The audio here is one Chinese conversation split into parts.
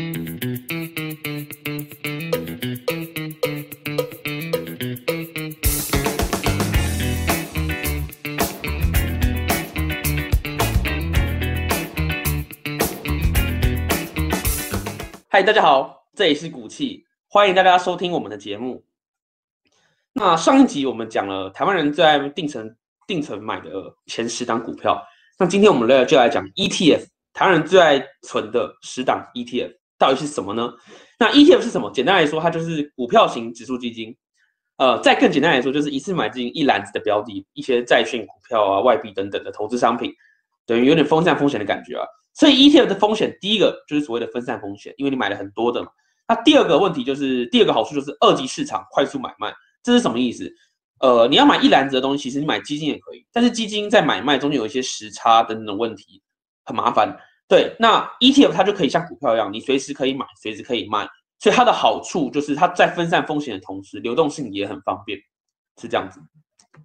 嗨，大家好，这里是股气，欢迎大家收听我们的节目。那上一集我们讲了台湾人最爱定存定存买的前十档股票，那今天我们来就来讲 ETF，台湾人最爱存的十档 ETF 到底是什么呢？那 ETF 是什么？简单来说，它就是股票型指数基金。呃，再更简单来说，就是一次买进一篮子的标的，一些债券、股票啊、外币等等的投资商品，等于有点分散风险的感觉啊。所以 ETF 的风险，第一个就是所谓的分散风险，因为你买了很多的嘛。那第二个问题就是，第二个好处就是二级市场快速买卖，这是什么意思？呃，你要买一篮子的东西，其实你买基金也可以，但是基金在买卖中间有一些时差等等问题，很麻烦。对，那 ETF 它就可以像股票一样，你随时可以买，随时可以卖，所以它的好处就是它在分散风险的同时，流动性也很方便，是这样子。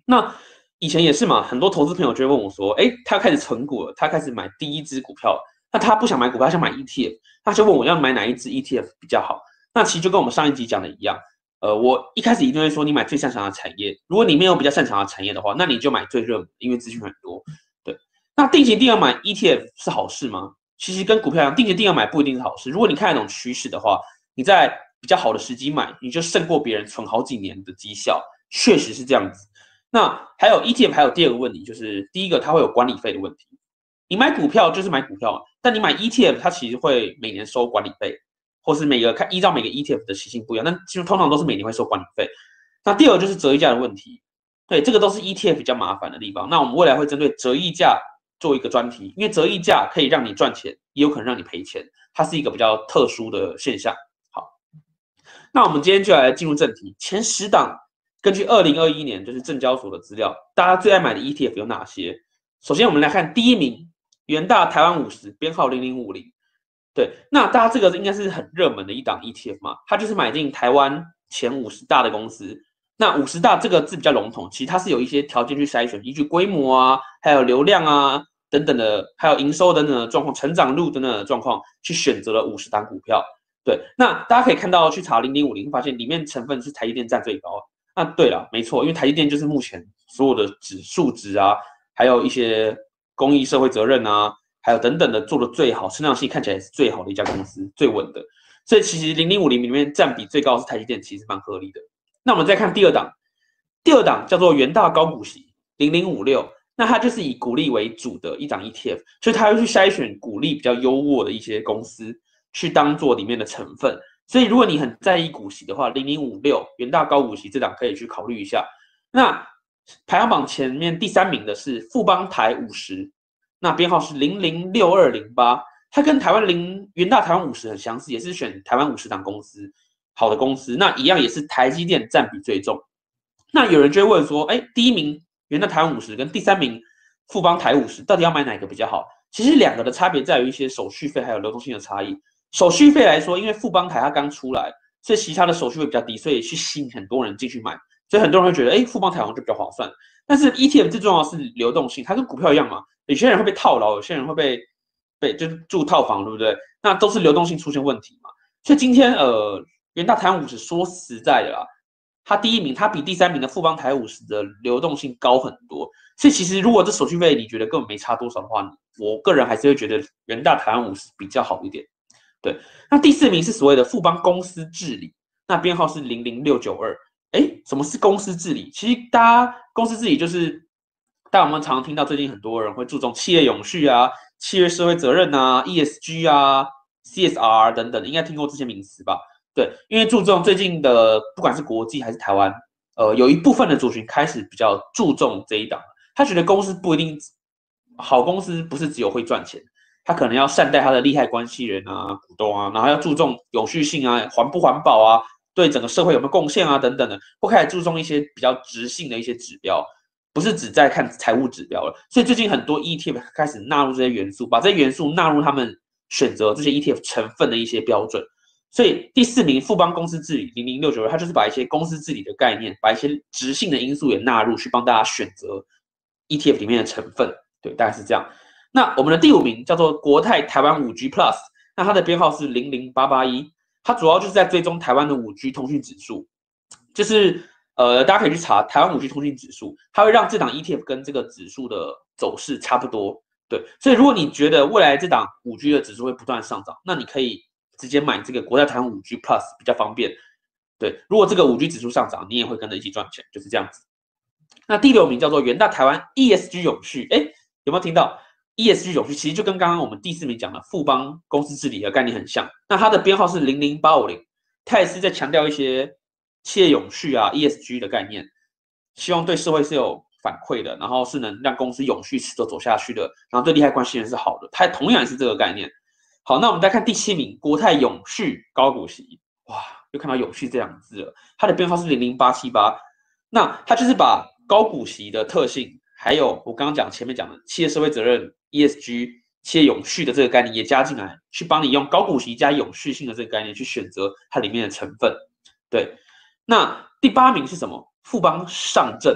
那以前也是嘛，很多投资朋友就会问我说：“哎，他开始存股了，他开始买第一只股票，那他不想买股票，他想买 ETF，他就问我要买哪一只 ETF 比较好。”那其实就跟我们上一集讲的一样，呃，我一开始一定会说你买最擅长的产业，如果你没有比较擅长的产业的话，那你就买最热门，因为资讯很多。对，那定期定额买 ETF 是好事吗？其实跟股票一样，定期定要买不一定是好事。如果你看得懂趋势的话，你在比较好的时机买，你就胜过别人存好几年的绩效，确实是这样子。那还有 ETF，还有第二个问题，就是第一个它会有管理费的问题。你买股票就是买股票，但你买 ETF，它其实会每年收管理费，或是每个看依照每个 ETF 的习性不一样，但其实通常都是每年会收管理费。那第二个就是折溢价的问题，对，这个都是 ETF 比较麻烦的地方。那我们未来会针对折溢价做一个专题，因为折溢价可以让你赚钱，也有可能让你赔钱，它是一个比较特殊的现象。好，那我们今天就来进入正题，前十档。根据二零二一年就是证交所的资料，大家最爱买的 ETF 有哪些？首先我们来看第一名，元大台湾五十，编号零零五零。对，那大家这个应该是很热门的一档 ETF 嘛，它就是买进台湾前五十大的公司。那五十大这个字比较笼统，其实它是有一些条件去筛选，依据规模啊，还有流量啊等等的，还有营收等等的状况、成长路等等的状况，去选择了五十档股票。对，那大家可以看到去查零零五零，发现里面成分是台积电占最高。那对了，没错，因为台积电就是目前所有的指数值啊，还有一些公益社会责任啊，还有等等的做的最好，成长性看起来是最好的一家公司，最稳的。所以其实零零五零里面占比最高是台积电，其实蛮合理的。那我们再看第二档，第二档叫做元大高股息零零五六，那它就是以股利为主的一档 ETF，所以它会去筛选股利比较优渥的一些公司，去当做里面的成分。所以，如果你很在意股息的话，零零五六元大高股息这档可以去考虑一下。那排行榜前面第三名的是富邦台五十，那编号是零零六二零八，它跟台湾零元大台湾五十很相似，也是选台湾五十档公司好的公司，那一样也是台积电占比最重。那有人就会问说，哎，第一名元大台湾五十跟第三名富邦台五十，到底要买哪个比较好？其实两个的差别在于一些手续费还有流动性的差异。手续费来说，因为富邦台它刚出来，所以其他的手续费比较低，所以去吸引很多人进去买，所以很多人会觉得，哎，富邦台好像就比较划算。但是 ETF 最重要的是流动性，它跟股票一样嘛，有些人会被套牢，有些人会被被就是住套房，对不对？那都是流动性出现问题嘛。所以今天呃，元大台五十说实在的啦，它第一名，它比第三名的富邦台五十的流动性高很多。所以其实如果这手续费你觉得根本没差多少的话，我个人还是会觉得元大台五十比较好一点。对，那第四名是所谓的富邦公司治理，那编号是零零六九二。哎，什么是公司治理？其实大家公司治理就是，大家我们常常听到最近很多人会注重企业永续啊、企业社会责任啊、ESG 啊、CSR 等等，应该听过这些名词吧？对，因为注重最近的不管是国际还是台湾，呃，有一部分的族群开始比较注重这一档，他觉得公司不一定好，公司不是只有会赚钱。他可能要善待他的利害关系人啊、股东啊，然后要注重有序性啊、环不环保啊、对整个社会有没有贡献啊等等的，会开始注重一些比较直性的一些指标，不是只在看财务指标了。所以最近很多 ETF 开始纳入这些元素，把这些元素纳入他们选择这些 ETF 成分的一些标准。所以第四名富邦公司治理零零六九二，它就是把一些公司治理的概念，把一些直性的因素也纳入去帮大家选择 ETF 里面的成分。对，大概是这样。那我们的第五名叫做国泰台湾五 G Plus，那它的编号是零零八八一，它主要就是在追踪台湾的五 G 通讯指数，就是呃，大家可以去查台湾五 G 通讯指数，它会让这档 ETF 跟这个指数的走势差不多。对，所以如果你觉得未来这档五 G 的指数会不断上涨，那你可以直接买这个国泰台湾五 G Plus 比较方便。对，如果这个五 G 指数上涨，你也会跟着一起赚钱，就是这样子。那第六名叫做元大台湾 ESG 永续，哎，有没有听到 ESG 永续？其实就跟刚刚我们第四名讲的富邦公司治理的概念很像。那它的编号是零零八五零，它也是在强调一些企业永续啊 ESG 的概念，希望对社会是有反馈的，然后是能让公司永续持续走下去的，然后对利害关系人是好的。它同样也是这个概念。好，那我们再看第七名国泰永续高股息，哇，又看到永续这两个字了，它的编号是零零八七八，那它就是把高股息的特性，还有我刚刚讲前面讲的企业社会责任 ESG 企业永续的这个概念也加进来，去帮你用高股息加永续性的这个概念去选择它里面的成分。对，那第八名是什么？富邦上证，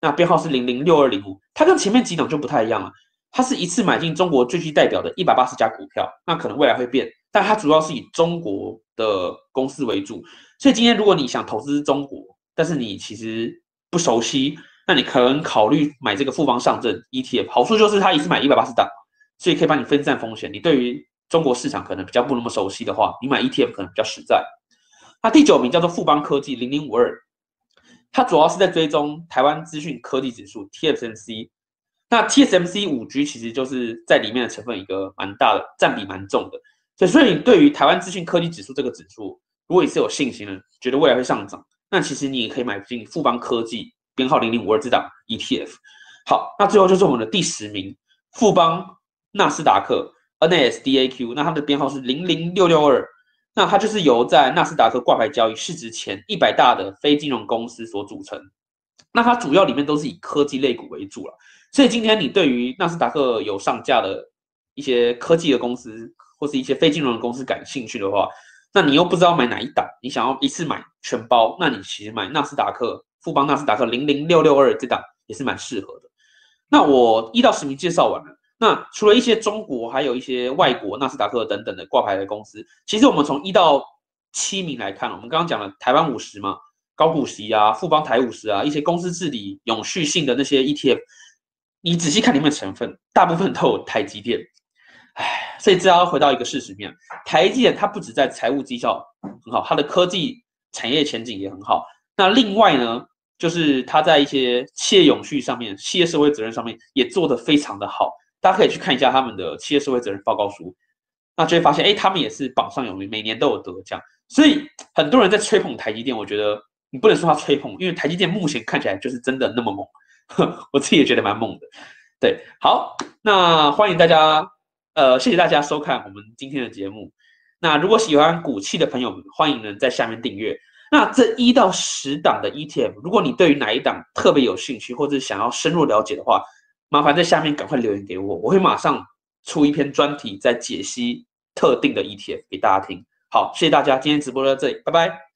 那编号是零零六二零五，它跟前面几档就不太一样了，它是一次买进中国最具代表的一百八十家股票，那可能未来会变，但它主要是以中国的公司为主，所以今天如果你想投资中国，但是你其实不熟悉。那你可能考虑买这个富邦上证 ETF，好处就是它一次买一百八十档，所以可以帮你分散风险。你对于中国市场可能比较不那么熟悉的话，你买 ETF 可能比较实在。那第九名叫做富邦科技零零五二，它主要是在追踪台湾资讯科技指数 TSMC。那 TSMC 五 G 其实就是在里面的成分一个蛮大的，占比蛮重的。所以，所以你对于台湾资讯科技指数这个指数，如果你是有信心的，觉得未来会上涨，那其实你也可以买进富邦科技。编号零零五二这档 ETF，好，那最后就是我们的第十名富邦纳斯达克 NASDAQ，那它的编号是零零六六二，那它就是由在纳斯达克挂牌交易市值前一百大的非金融公司所组成，那它主要里面都是以科技类股为主了，所以今天你对于纳斯达克有上架的一些科技的公司或是一些非金融的公司感兴趣的话，那你又不知道买哪一档，你想要一次买全包，那你其实买纳斯达克。富邦纳斯达克零零六六二这档也是蛮适合的。那我一到十名介绍完了。那除了一些中国，还有一些外国纳斯达克等等的挂牌的公司，其实我们从一到七名来看，我们刚刚讲了台湾五十嘛，高股息啊，富邦台五十啊，一些公司治理永续性的那些 ETF，你仔细看里面成分，大部分都有台积电。唉，所以这要回到一个事实面，台积电它不止在财务绩效很好，它的科技产业前景也很好。那另外呢，就是它在一些企业永续上面、企业社会责任上面也做得非常的好，大家可以去看一下他们的企业社会责任报告书，那就会发现，哎，他们也是榜上有名，每年都有得奖。所以很多人在吹捧台积电，我觉得你不能说他吹捧，因为台积电目前看起来就是真的那么猛，我自己也觉得蛮猛的。对，好，那欢迎大家，呃，谢谢大家收看我们今天的节目。那如果喜欢股气的朋友们，欢迎能在下面订阅。那这一到十档的 ETF，如果你对于哪一档特别有兴趣，或者想要深入了解的话，麻烦在下面赶快留言给我，我会马上出一篇专题，在解析特定的 ETF 给大家听。好，谢谢大家，今天直播到这里，拜拜。